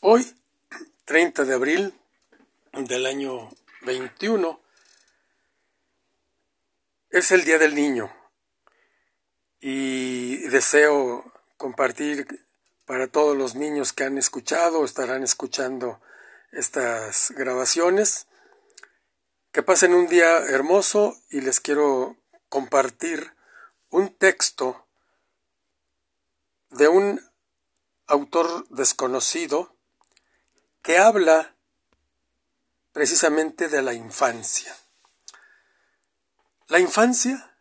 Hoy, 30 de abril del año 21, es el Día del Niño y deseo compartir para todos los niños que han escuchado o estarán escuchando estas grabaciones. Que pasen un día hermoso y les quiero compartir un texto de un autor desconocido que habla precisamente de la infancia. La infancia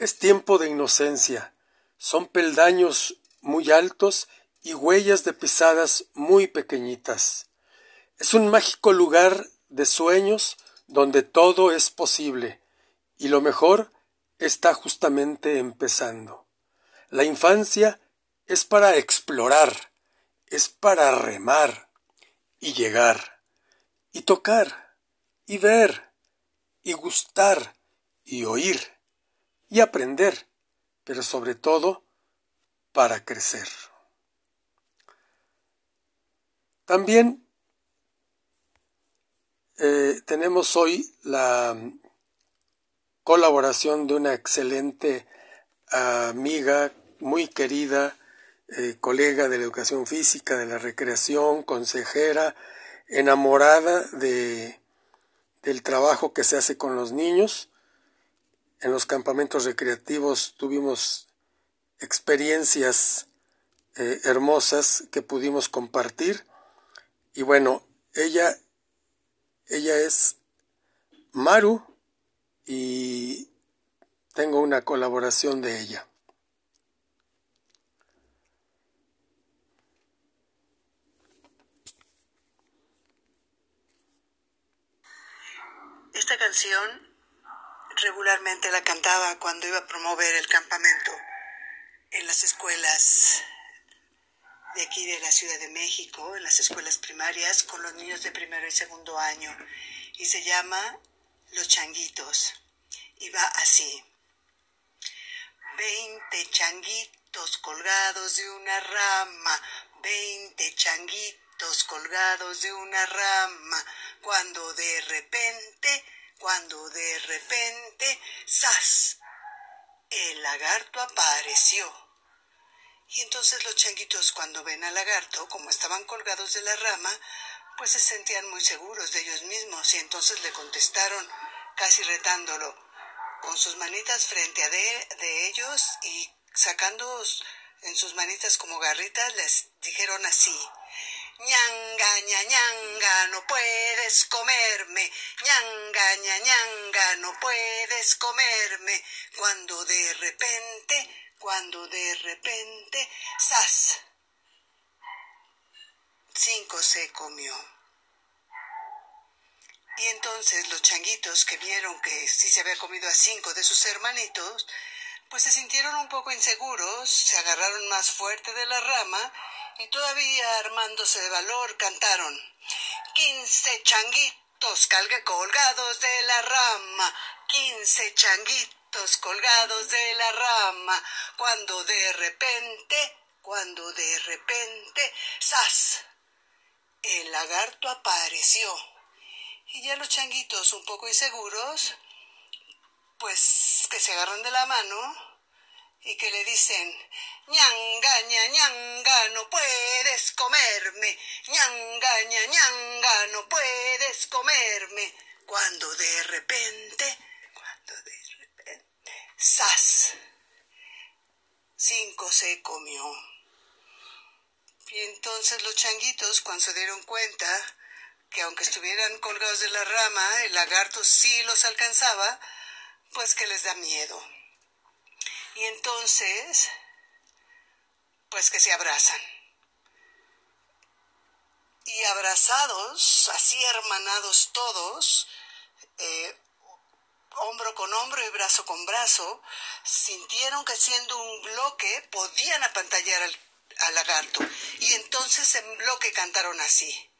es tiempo de inocencia, son peldaños muy altos y huellas de pisadas muy pequeñitas. Es un mágico lugar de sueños donde todo es posible y lo mejor está justamente empezando. La infancia es para explorar, es para remar, y llegar, y tocar, y ver, y gustar, y oír, y aprender, pero sobre todo para crecer. También eh, tenemos hoy la colaboración de una excelente amiga, muy querida, eh, colega de la educación física, de la recreación, consejera, enamorada de, del trabajo que se hace con los niños. En los campamentos recreativos tuvimos experiencias eh, hermosas que pudimos compartir. Y bueno, ella, ella es Maru y tengo una colaboración de ella. Canción regularmente la cantaba cuando iba a promover el campamento en las escuelas de aquí de la Ciudad de México, en las escuelas primarias, con los niños de primero y segundo año. Y se llama Los Changuitos. Y va así. Veinte changuitos colgados de una rama, veinte changuitos colgados de una rama cuando de repente, cuando de repente, ¡zas! El lagarto apareció. Y entonces los changuitos cuando ven al lagarto, como estaban colgados de la rama, pues se sentían muy seguros de ellos mismos y entonces le contestaron, casi retándolo, con sus manitas frente a de, de ellos y sacando en sus manitas como garritas, les dijeron así, ñanga, ñanga, no puedes comerme, ñanga, ñanga, no puedes comerme, cuando de repente, cuando de repente, ¡zas! Cinco se comió. Y entonces los changuitos que vieron que sí se había comido a cinco de sus hermanitos, pues se sintieron un poco inseguros, se agarraron más fuerte de la rama y todavía armándose de valor cantaron quince changuitos colgados de la rama, quince changuitos colgados de la rama, cuando de repente, cuando de repente, ¡zas! El lagarto apareció. Y ya los changuitos, un poco inseguros, pues que se agarran de la mano y que le dicen, ñanga, ña, ñanga, no puedes comerme, ñanga, ña, ñanga, no puedes comerme, cuando de repente, cuando de repente, ¡zas! Cinco se comió. Y entonces los changuitos, cuando se dieron cuenta que aunque estuvieran colgados de la rama, el lagarto sí los alcanzaba, pues que les da miedo. Y entonces, pues que se abrazan. Y abrazados, así hermanados todos, eh, hombro con hombro y brazo con brazo, sintieron que siendo un bloque podían apantallar al, al lagarto. Y entonces en bloque cantaron así.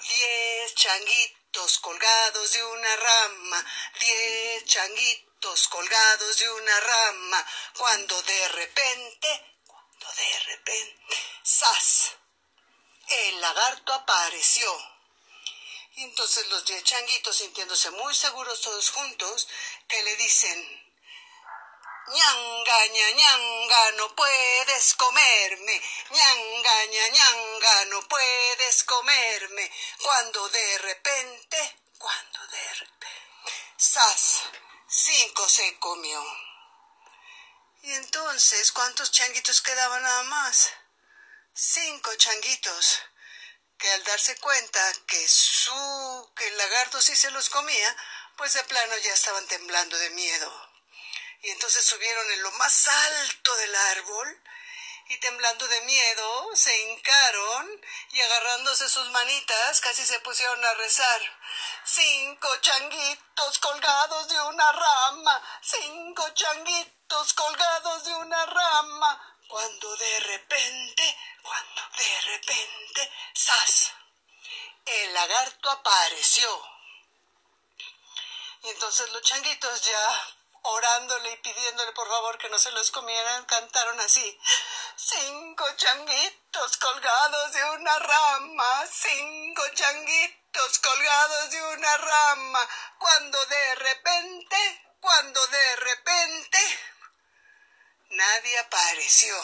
Diez changuitos colgados de una rama, changuitos colgados de una rama, cuando de repente, cuando de repente, ¡zas! el lagarto apareció. Y entonces los diez changuitos, sintiéndose muy seguros todos juntos, que le dicen, ñanga, ña, ñanga, no puedes comerme, ñanga, ña, ñanga, no puedes comerme, cuando de repente, cuando de repente, ¡zas! Cinco se comió. Y entonces, ¿cuántos changuitos quedaban nada más? Cinco changuitos, que al darse cuenta que su, que el lagarto sí se los comía, pues de plano ya estaban temblando de miedo. Y entonces subieron en lo más alto del árbol y temblando de miedo se hincaron y agarrándose sus manitas casi se pusieron a rezar. Cinco changuitos colgados de una rama, cinco changuitos colgados de una rama, cuando de repente, cuando de repente, ¡zas! El lagarto apareció. Y entonces los changuitos ya orándole y pidiéndole por favor que no se los comieran, cantaron así. Cinco changuitos colgados de una rama, cinco changuitos colgados de una rama, cuando de repente, cuando de repente, nadie apareció.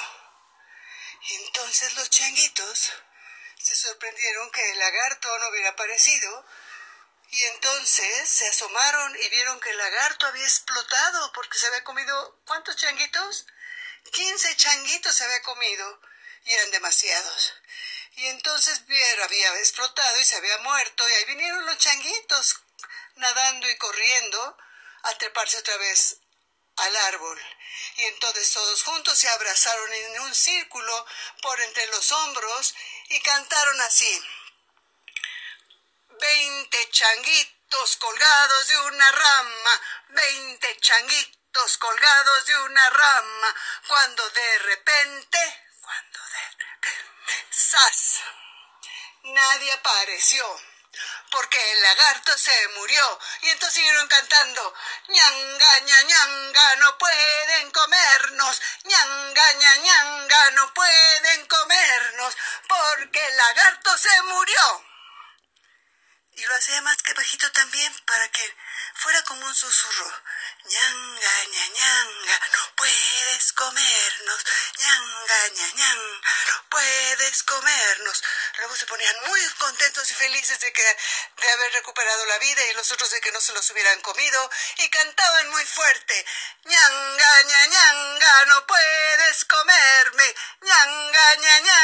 Entonces los changuitos se sorprendieron que el lagarto no hubiera aparecido y entonces se asomaron y vieron que el lagarto había explotado porque se había comido, ¿cuántos changuitos? Quince changuitos se había comido y eran demasiados. Y entonces había explotado y se había muerto y ahí vinieron los changuitos nadando y corriendo a treparse otra vez al árbol. Y entonces todos juntos se abrazaron en un círculo por entre los hombros y cantaron así veinte changuitos colgados de una rama, veinte changuitos colgados de una rama, cuando de repente, cuando de repente, ¡zas! Nadie apareció porque el lagarto se murió. Y entonces siguieron cantando, ñanga, ña, ñanga, no pueden comernos, ñanga, ña, ñanga, no pueden comernos, porque el lagarto se murió y lo hacía más que bajito también para que fuera como un susurro. Ñanga, ña, ñanga, no puedes comernos. Ñanga, ña, ñanga, no puedes comernos. Luego se ponían muy contentos y felices de, que, de haber recuperado la vida y los otros de que no se los hubieran comido y cantaban muy fuerte. Ñanga, ña, ñanga, no puedes comerme. Ñanga, ña, ñanga,